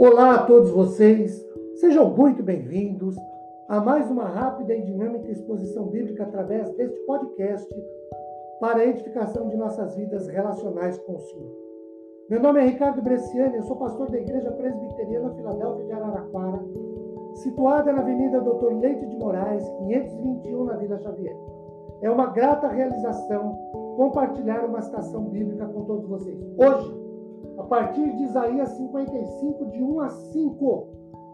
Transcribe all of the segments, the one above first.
Olá a todos vocês, sejam muito bem-vindos a mais uma rápida e dinâmica exposição bíblica através deste podcast para a edificação de nossas vidas relacionais com o Senhor. Meu nome é Ricardo Bresciani, eu sou pastor da Igreja Presbiteriana Filadélfia de Araraquara, situada na Avenida Doutor Leite de Moraes, 521, na Vila Xavier. É uma grata realização compartilhar uma estação bíblica com todos vocês. Hoje, a partir de Isaías 55, de 1 a 5.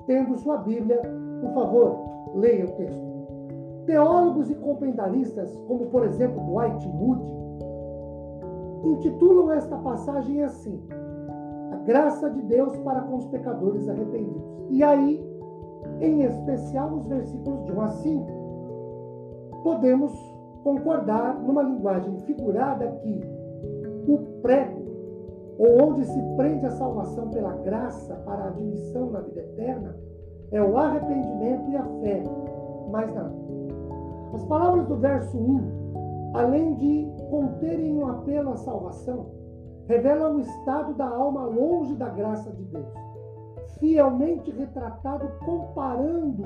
Tendo sua Bíblia, por favor, leia o texto. Teólogos e comentaristas, como por exemplo Dwight Moody, intitulam esta passagem assim: A graça de Deus para com os pecadores arrependidos. E aí, em especial os versículos de 1 a 5, podemos concordar numa linguagem figurada que o prego ou onde se prende a salvação pela graça para a admissão na vida eterna, é o arrependimento e a fé, mais nada. As palavras do verso 1, além de conterem um apelo à salvação, revelam o estado da alma longe da graça de Deus, fielmente retratado comparando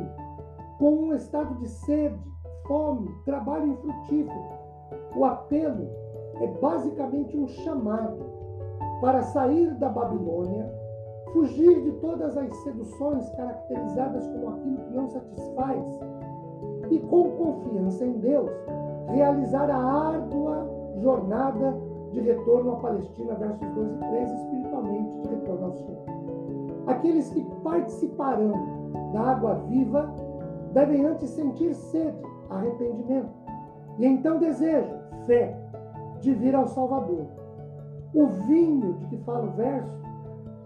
com um estado de sede, fome, trabalho infrutífero. O apelo é basicamente um chamado para sair da Babilônia, fugir de todas as seduções caracterizadas como aquilo que não satisfaz e, com confiança em Deus, realizar a árdua jornada de retorno à Palestina, versos 12 e 13, espiritualmente de retorno ao Senhor. Aqueles que participarão da água viva devem antes sentir sede, arrependimento, e então desejo, fé, de vir ao Salvador o vinho de que fala o verso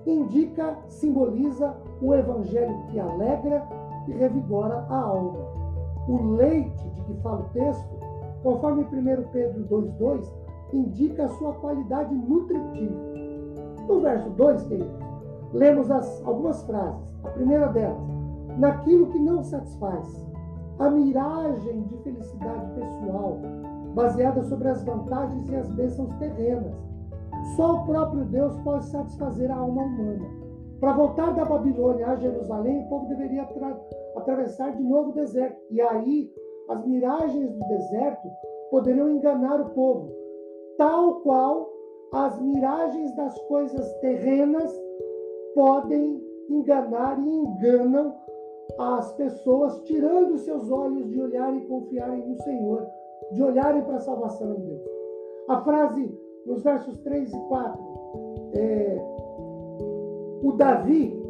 indica, simboliza o evangelho que alegra e revigora a alma. O leite de que fala o texto, conforme 1 Pedro 2,2, indica a sua qualidade nutritiva. No verso 2, queridos, lemos as, algumas frases. A primeira delas, naquilo que não satisfaz, a miragem de felicidade pessoal, baseada sobre as vantagens e as bênçãos terrenas só o próprio Deus pode satisfazer a alma humana. Para voltar da Babilônia a Jerusalém, o povo deveria atra atravessar de novo o deserto. E aí, as miragens do deserto poderiam enganar o povo, tal qual as miragens das coisas terrenas podem enganar e enganam as pessoas, tirando seus olhos de olharem e confiarem no Senhor, de olharem para a salvação em Deus. A frase nos versos 3 e 4, é, o Davi,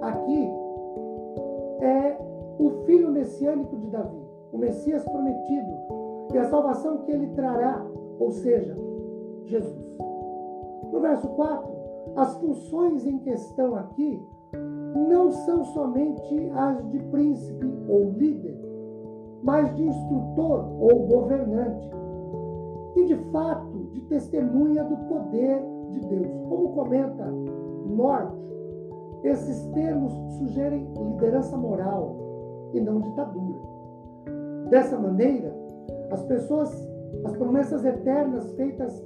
aqui, é o filho messiânico de Davi, o Messias prometido, e a salvação que ele trará, ou seja, Jesus. No verso 4, as funções em questão aqui não são somente as de príncipe ou líder, mas de instrutor ou governante. E de fato, de testemunha do poder de Deus. Como comenta Norte, esses termos sugerem liderança moral e não ditadura. Dessa maneira, as pessoas, as promessas eternas feitas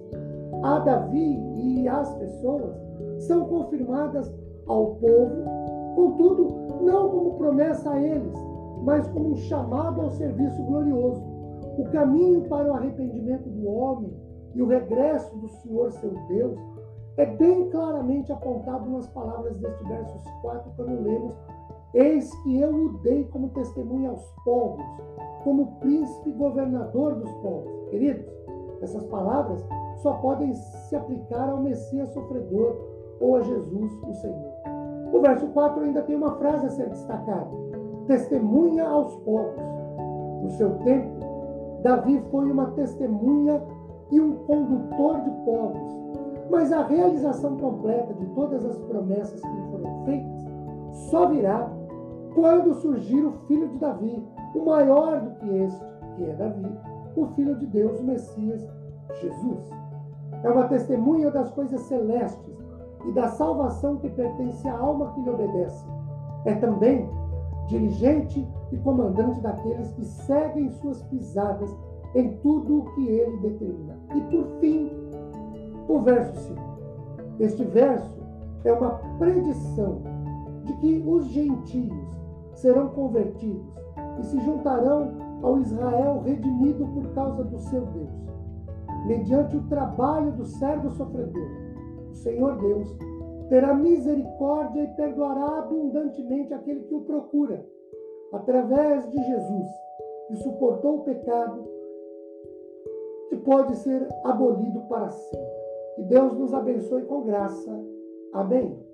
a Davi e às pessoas são confirmadas ao povo, contudo, não como promessa a eles, mas como um chamado ao serviço glorioso. O caminho para o arrependimento do homem e o regresso do Senhor seu Deus é bem claramente apontado nas palavras deste versos 4, quando lemos: Eis que eu o dei como testemunha aos povos, como príncipe governador dos povos. Queridos, essas palavras só podem se aplicar ao Messias sofredor ou a Jesus, o Senhor. O verso 4 ainda tem uma frase a ser destacada: testemunha aos povos. No seu tempo, Davi foi uma testemunha e um condutor de povos. Mas a realização completa de todas as promessas que lhe foram feitas só virá quando surgir o filho de Davi, o maior do que este, que é Davi, o filho de Deus, o Messias, Jesus. É uma testemunha das coisas celestes e da salvação que pertence à alma que lhe obedece. É também dirigente e comandante daqueles que seguem suas pisadas em tudo o que ele determina. E por fim, o verso 5. Este verso é uma predição de que os gentios serão convertidos e se juntarão ao Israel redimido por causa do seu Deus, mediante o trabalho do servo sofredor. O Senhor Deus terá misericórdia e perdoará abundantemente aquele que o procura, através de Jesus, que suportou o pecado pode ser abolido para sempre. Que Deus nos abençoe com graça. Amém.